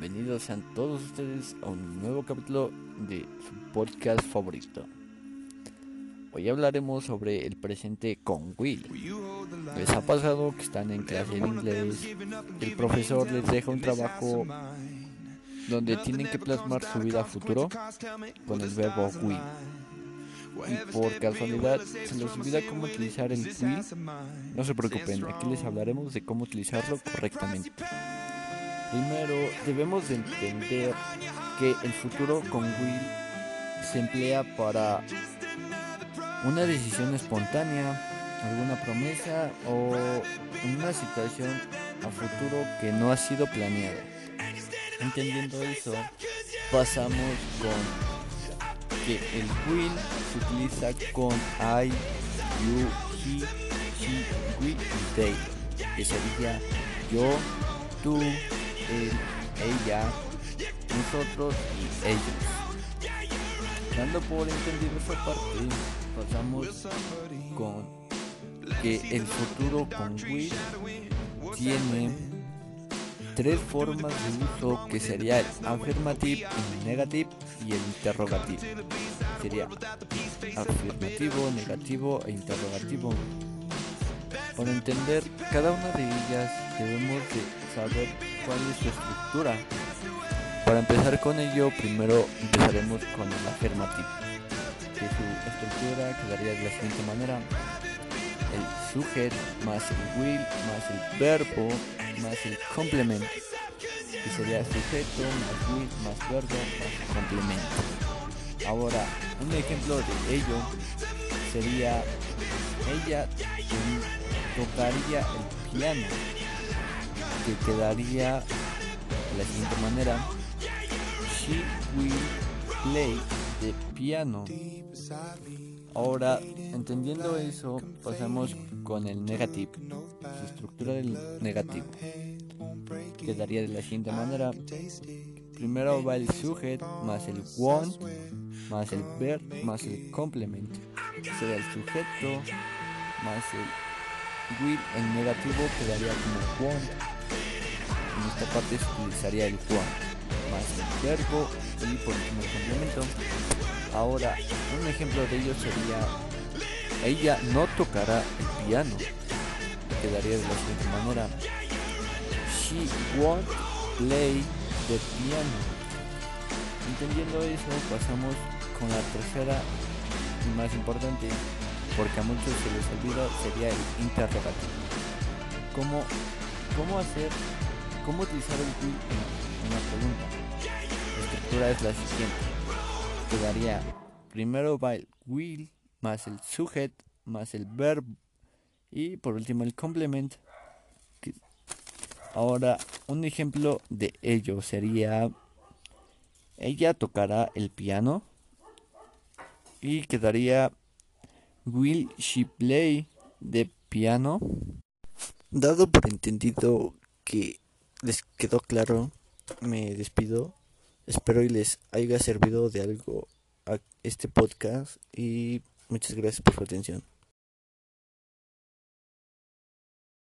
bienvenidos sean todos ustedes a un nuevo capítulo de su podcast favorito. Hoy hablaremos sobre el presente con Will. ¿Les ha pasado que están en clase de inglés? El profesor les deja un trabajo donde tienen que plasmar su vida futuro con el verbo will. Y por casualidad se les olvida cómo utilizar el will. No se preocupen, aquí les hablaremos de cómo utilizarlo correctamente. Primero, debemos de entender que el futuro con will se emplea para una decisión espontánea, alguna promesa o una situación a futuro que no ha sido planeada. Entendiendo eso, pasamos con que el will se utiliza con I, you, he, she, we they, que sería yo, tú, él, ella, nosotros y ellos. Dando por entendido esa parte, pasamos con que el futuro con will tiene tres formas de uso que sería el affirmative, el negative y el interrogativo. Sería afirmativo, negativo e interrogativo. Para entender cada una de ellas debemos de saber cuál es su estructura. Para empezar con ello, primero empezaremos con el afirmativo, que su estructura quedaría de la siguiente manera. El sujeto más el will más el verbo más el complemento, que sería sujeto más will más verbo más complemento. Ahora, un ejemplo de ello sería ella tocaría el piano, que quedaría de la siguiente manera. She will play the piano. Ahora, entendiendo eso, pasamos con el negativo, su estructura del negativo. Quedaría de la siguiente manera. Primero va el sujeto más el want más el verb más el complemento. Será el sujeto más el will. El negativo quedaría como want. En esta parte se utilizaría el want más el verbo y por último el complemento. Ahora, un ejemplo de ello sería, ella no tocará el piano. Quedaría de la siguiente manera, she won't play the piano. Entendiendo eso, pasamos con la tercera y más importante, porque a muchos se les olvida, sería el interrogativo. ¿Cómo, cómo hacer, cómo utilizar el will en una pregunta? La estructura es la siguiente quedaría primero va el will más el sujeto más el verbo y por último el complement. Ahora un ejemplo de ello sería ella tocará el piano y quedaría will she play the piano. Dado por entendido que les quedó claro, me despido. Espero y les haya servido de algo a este podcast y muchas gracias por su atención.